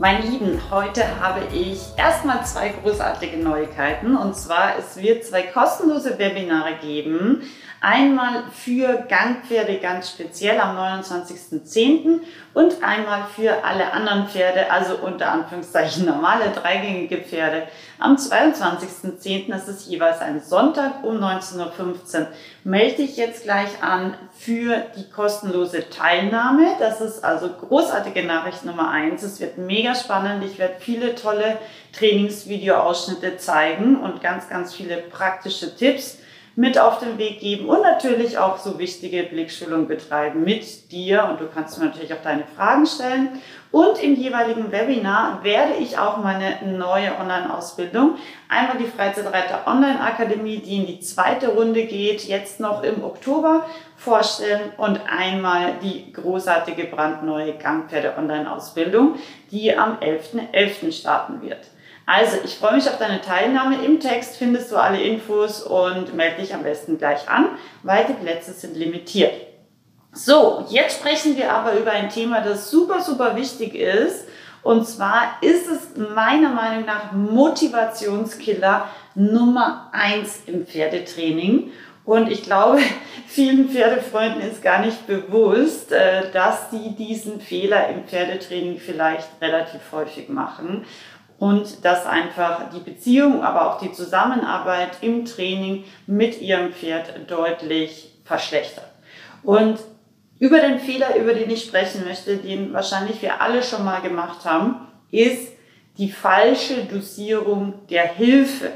Meine Lieben, heute habe ich erstmal zwei großartige Neuigkeiten. Und zwar, es wird zwei kostenlose Webinare geben. Einmal für Gangpferde ganz speziell am 29.10. und einmal für alle anderen Pferde, also unter Anführungszeichen normale dreigängige Pferde. Am 22.10. das ist jeweils ein Sonntag um 19.15 Uhr. Melde dich jetzt gleich an für die kostenlose Teilnahme. Das ist also großartige Nachricht Nummer eins. Es wird mega spannend. Ich werde viele tolle Trainingsvideoausschnitte zeigen und ganz, ganz viele praktische Tipps mit auf den Weg geben und natürlich auch so wichtige Blickschulung betreiben mit dir und du kannst natürlich auch deine Fragen stellen. Und im jeweiligen Webinar werde ich auch meine neue Online-Ausbildung, einmal die Freizeitreiter Online-Akademie, die in die zweite Runde geht, jetzt noch im Oktober vorstellen und einmal die großartige brandneue Gangpferde Online-Ausbildung, die am 11.11. .11. starten wird. Also, ich freue mich auf deine Teilnahme. Im Text findest du alle Infos und melde dich am besten gleich an, weil die Plätze sind limitiert. So, jetzt sprechen wir aber über ein Thema, das super, super wichtig ist. Und zwar ist es meiner Meinung nach Motivationskiller Nummer eins im Pferdetraining. Und ich glaube, vielen Pferdefreunden ist gar nicht bewusst, äh, dass sie diesen Fehler im Pferdetraining vielleicht relativ häufig machen und dass einfach die Beziehung, aber auch die Zusammenarbeit im Training mit ihrem Pferd deutlich verschlechtert. Und über den Fehler, über den ich sprechen möchte, den wahrscheinlich wir alle schon mal gemacht haben, ist die falsche Dosierung der Hilfe.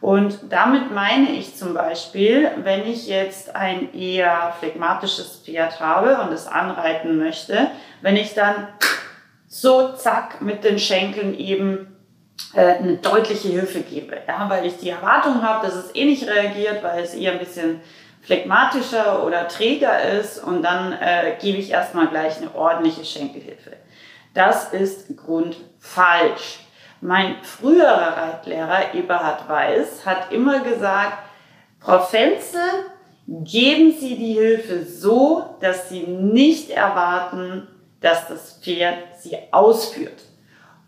Und damit meine ich zum Beispiel, wenn ich jetzt ein eher phlegmatisches Pferd habe und es anreiten möchte, wenn ich dann so zack mit den Schenkeln eben eine deutliche Hilfe gebe. Ja, weil ich die Erwartung habe, dass es eh nicht reagiert, weil es eher ein bisschen phlegmatischer oder träger ist und dann äh, gebe ich erstmal gleich eine ordentliche Schenkelhilfe. Das ist grundfalsch. Mein früherer Reitlehrer Eberhard Weiß hat immer gesagt, Frau Fenze, geben Sie die Hilfe so, dass Sie nicht erwarten, dass das Pferd sie ausführt.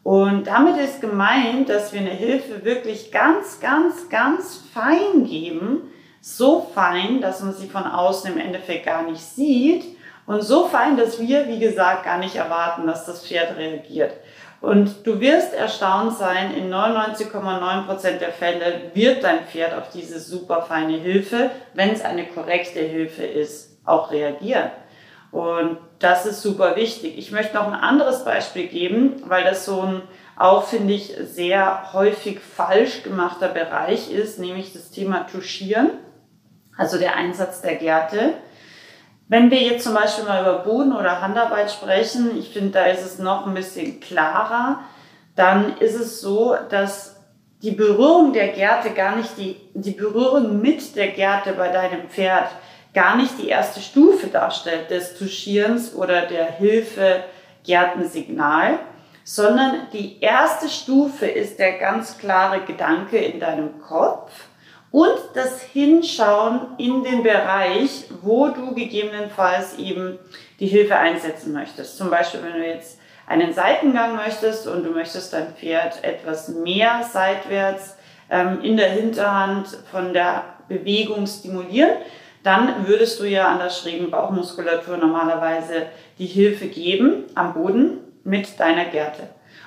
Und damit ist gemeint, dass wir eine Hilfe wirklich ganz, ganz, ganz fein geben. So fein, dass man sie von außen im Endeffekt gar nicht sieht. Und so fein, dass wir, wie gesagt, gar nicht erwarten, dass das Pferd reagiert. Und du wirst erstaunt sein, in 99,9% der Fälle wird dein Pferd auf diese super feine Hilfe, wenn es eine korrekte Hilfe ist, auch reagieren. Und das ist super wichtig. Ich möchte noch ein anderes Beispiel geben, weil das so ein auch, finde ich, sehr häufig falsch gemachter Bereich ist, nämlich das Thema Tuschieren, also der Einsatz der Gärte. Wenn wir jetzt zum Beispiel mal über Boden- oder Handarbeit sprechen, ich finde, da ist es noch ein bisschen klarer, dann ist es so, dass die Berührung der Gärte gar nicht die, die Berührung mit der Gärte bei deinem Pferd gar nicht die erste Stufe darstellt des Tuschierens oder der Hilfe Gärtensignal, sondern die erste Stufe ist der ganz klare Gedanke in deinem Kopf und das Hinschauen in den Bereich, wo du gegebenenfalls eben die Hilfe einsetzen möchtest. Zum Beispiel, wenn du jetzt einen Seitengang möchtest und du möchtest dein Pferd etwas mehr seitwärts ähm, in der Hinterhand von der Bewegung stimulieren, dann würdest du ja an der schrägen Bauchmuskulatur normalerweise die Hilfe geben am Boden mit deiner Gerte.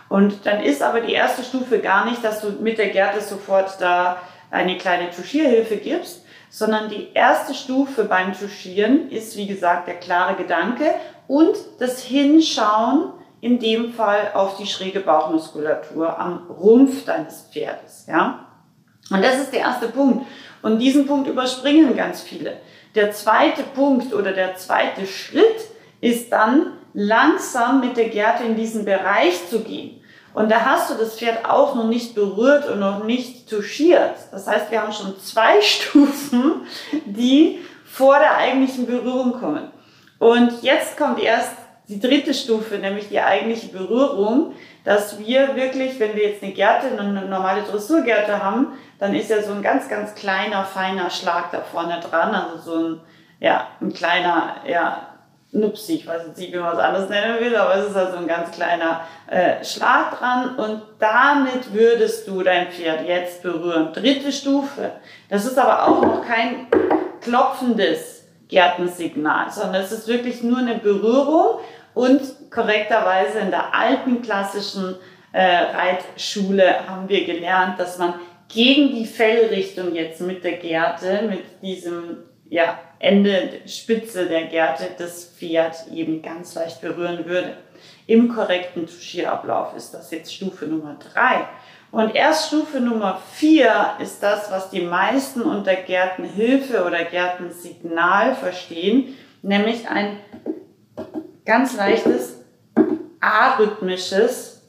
Und dann ist aber die erste Stufe gar nicht, dass du mit der Gerte sofort da eine kleine Tuschierhilfe gibst, sondern die erste Stufe beim Tuschieren ist, wie gesagt, der klare Gedanke und das Hinschauen in dem Fall auf die schräge Bauchmuskulatur am Rumpf deines Pferdes, ja. Und das ist der erste Punkt. Und diesen Punkt überspringen ganz viele. Der zweite Punkt oder der zweite Schritt ist dann langsam mit der Gerte in diesen Bereich zu gehen. Und da hast du das Pferd auch noch nicht berührt und noch nicht touchiert. Das heißt, wir haben schon zwei Stufen, die vor der eigentlichen Berührung kommen. Und jetzt kommt erst die dritte Stufe, nämlich die eigentliche Berührung, dass wir wirklich, wenn wir jetzt eine Gerte, eine normale Dressurgerte haben, dann ist ja so ein ganz, ganz kleiner, feiner Schlag da vorne dran, also so ein, ja, ein kleiner, ja, Nupsi, ich weiß nicht, wie man es anders nennen will, aber es ist also ein ganz kleiner äh, Schlag dran und damit würdest du dein Pferd jetzt berühren. Dritte Stufe. Das ist aber auch noch kein klopfendes Gärtensignal, sondern es ist wirklich nur eine Berührung und korrekterweise in der alten klassischen äh, Reitschule haben wir gelernt, dass man gegen die Fellrichtung jetzt mit der Gerte, mit diesem ja, Ende, Spitze der Gerte das Pferd eben ganz leicht berühren würde. Im korrekten Touchierablauf ist das jetzt Stufe Nummer drei. Und erst Stufe Nummer vier ist das, was die meisten unter Gärtenhilfe oder Gärtensignal verstehen, nämlich ein ganz leichtes arrhythmisches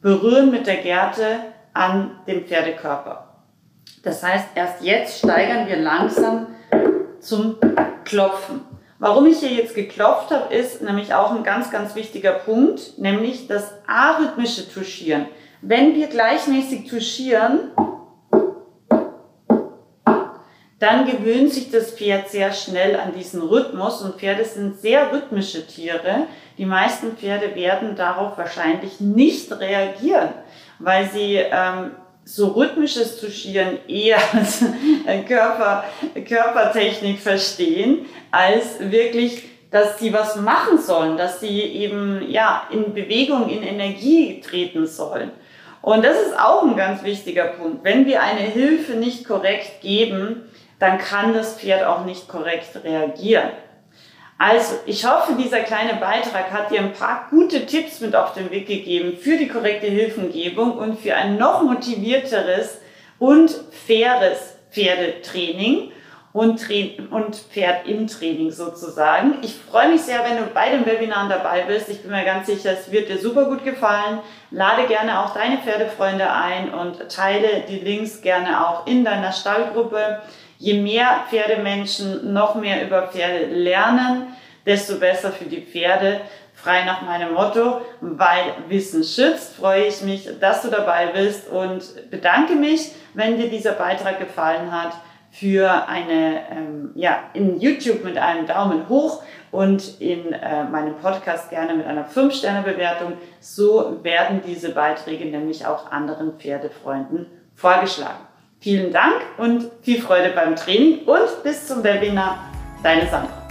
Berühren mit der Gerte an dem Pferdekörper. Das heißt, erst jetzt steigern wir langsam zum Klopfen. Warum ich hier jetzt geklopft habe, ist nämlich auch ein ganz, ganz wichtiger Punkt, nämlich das arrhythmische Touchieren. Wenn wir gleichmäßig touchieren, dann gewöhnt sich das Pferd sehr schnell an diesen Rhythmus und Pferde sind sehr rhythmische Tiere. Die meisten Pferde werden darauf wahrscheinlich nicht reagieren, weil sie ähm, so rhythmisches Touchieren eher als Körper, Körpertechnik verstehen, als wirklich, dass sie was machen sollen, dass sie eben ja in Bewegung, in Energie treten sollen. Und das ist auch ein ganz wichtiger Punkt. Wenn wir eine Hilfe nicht korrekt geben, dann kann das Pferd auch nicht korrekt reagieren. Also, ich hoffe, dieser kleine Beitrag hat dir ein paar gute Tipps mit auf den Weg gegeben für die korrekte Hilfengebung und für ein noch motivierteres und faires Pferdetraining und, und Pferd im Training sozusagen. Ich freue mich sehr, wenn du bei den Webinaren dabei bist. Ich bin mir ganz sicher, es wird dir super gut gefallen. Lade gerne auch deine Pferdefreunde ein und teile die Links gerne auch in deiner Stallgruppe. Je mehr Pferdemenschen noch mehr über Pferde lernen, desto besser für die Pferde. Frei nach meinem Motto, weil Wissen schützt, freue ich mich, dass du dabei bist und bedanke mich, wenn dir dieser Beitrag gefallen hat, für eine, ähm, ja, in YouTube mit einem Daumen hoch und in äh, meinem Podcast gerne mit einer 5-Sterne-Bewertung. So werden diese Beiträge nämlich auch anderen Pferdefreunden vorgeschlagen. Vielen Dank und viel Freude beim Training und bis zum Webinar. Deine Sandra.